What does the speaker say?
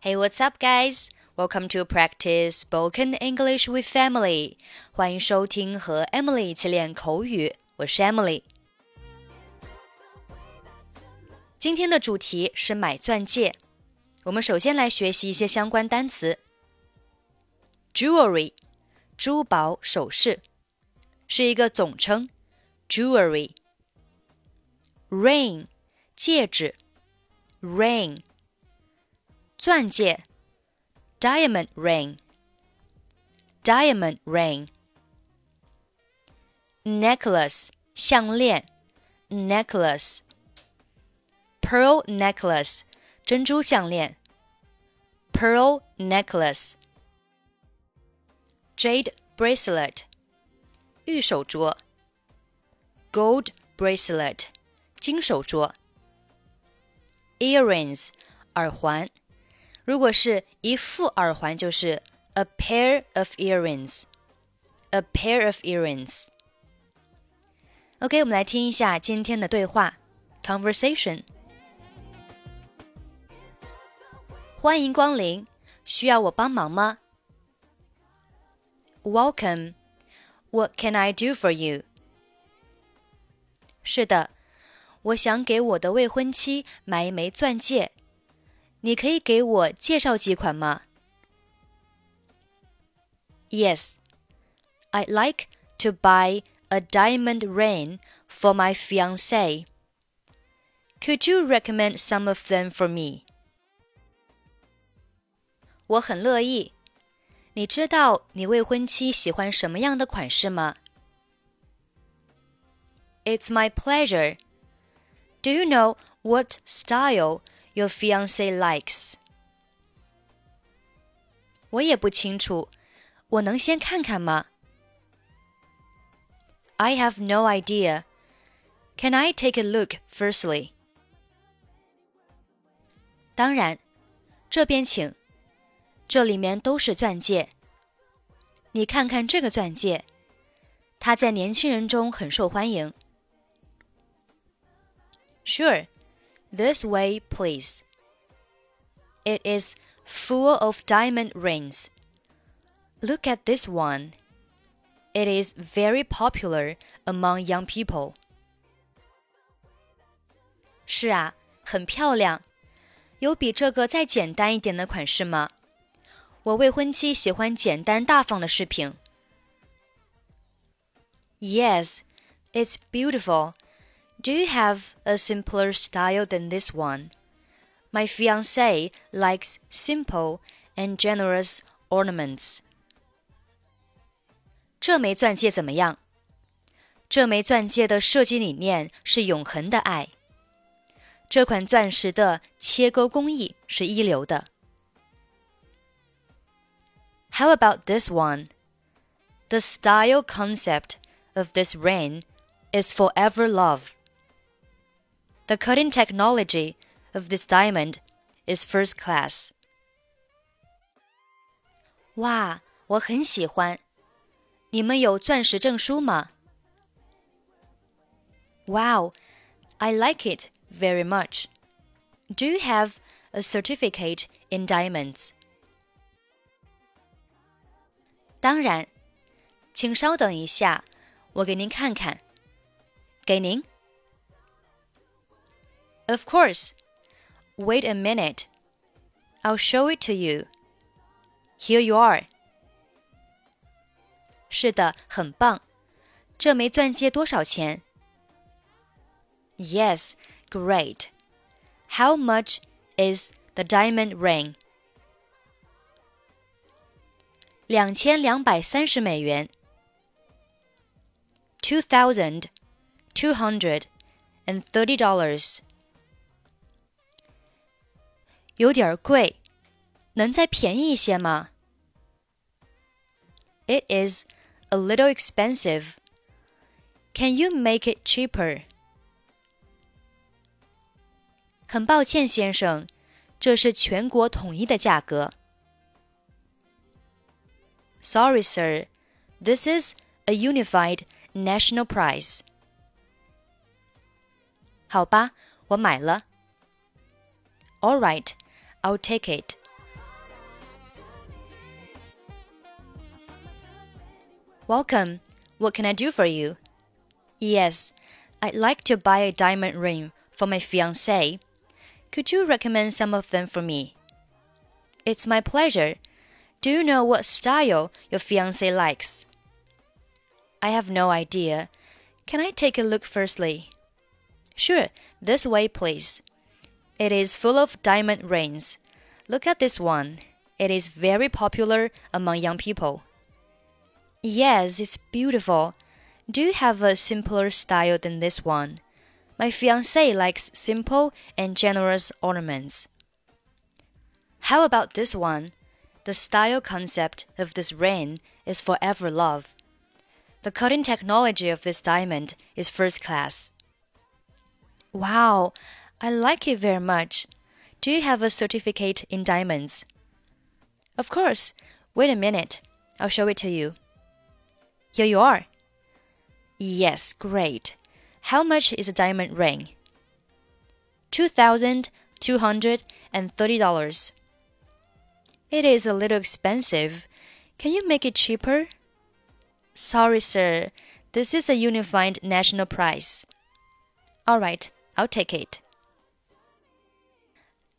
Hey, what's up, guys? Welcome to practice spoken English with Emily. 欢迎收听和 Emily 一起练口语，我是 Emily。今天的主题是买钻戒。我们首先来学习一些相关单词。Jewelry，珠宝首饰，是一个总称。Jewelry。Ring，戒指。Ring。钻戒，diamond ring，diamond ring。necklace 项链，necklace。pearl necklace 珍珠项链，pearl necklace。jade bracelet 玉手镯，gold bracelet 金手镯。earrings 耳环。 如果是一副耳环，就是 a pair of earrings。a pair of earrings。OK，我们来听一下今天的对话 conversation。欢迎光临，需要我帮忙吗？Welcome. What can I do for you? 是的，我想给我的未婚妻买一枚钻戒。 你可以给我介绍几款吗？Yes, I'd like to buy a diamond ring for my fiancé. Could you recommend some of them for me? 我很乐意。你知道你未婚妻喜欢什么样的款式吗？It's my pleasure. Do you know what style your fiance likes. 我也不清楚，我能先看看吗？I have no idea. Can I take a look firstly? 当然，这边请。这里面都是钻戒。你看看这个钻戒，它在年轻人中很受欢迎。Sure. This way, please. It is full of diamond rings. Look at this one. It is very popular among young people. 是啊，很漂亮。有比这个再简单一点的款式吗？我未婚妻喜欢简单大方的饰品。Yes, it's beautiful. Do you have a simpler style than this one? My fiance likes simple and generous ornaments. 这枚钻戒怎么样？这枚钻戒的设计理念是永恒的爱。这款钻石的切割工艺是一流的。How about this one? The style concept of this ring is forever love. The cutting technology of this diamond is first class. 哇，我很喜欢。你们有钻石证书吗？Wow, I like it very much. Do you have a certificate in diamonds? 当然，请稍等一下，我给您看看。给您。 of course. Wait a minute. I'll show it to you. Here you are. 是的，很棒。这枚钻戒多少钱？Yes, great. How much is the diamond ring? 两千两百三十美元。Two thousand two hundred and thirty dollars. 有点贵，能再便宜一些吗？It is a little expensive. Can you make it cheaper? 很抱歉，先生，这是全国统一的价格。Sorry, sir. This is a unified national price. 好吧，我买了。All right. I'll take it. Welcome. What can I do for you? Yes, I'd like to buy a diamond ring for my fiancée. Could you recommend some of them for me? It's my pleasure. Do you know what style your fiancé likes? I have no idea. Can I take a look firstly? Sure, this way, please. It is full of diamond rings. Look at this one. It is very popular among young people. Yes, it's beautiful. Do you have a simpler style than this one? My fiance likes simple and generous ornaments. How about this one? The style concept of this ring is forever love. The cutting technology of this diamond is first class. Wow, I like it very much. Do you have a certificate in diamonds? Of course. Wait a minute. I'll show it to you. Here you are. Yes, great. How much is a diamond ring? Two thousand two hundred and thirty dollars. It is a little expensive. Can you make it cheaper? Sorry, sir. This is a unified national price. All right, I'll take it.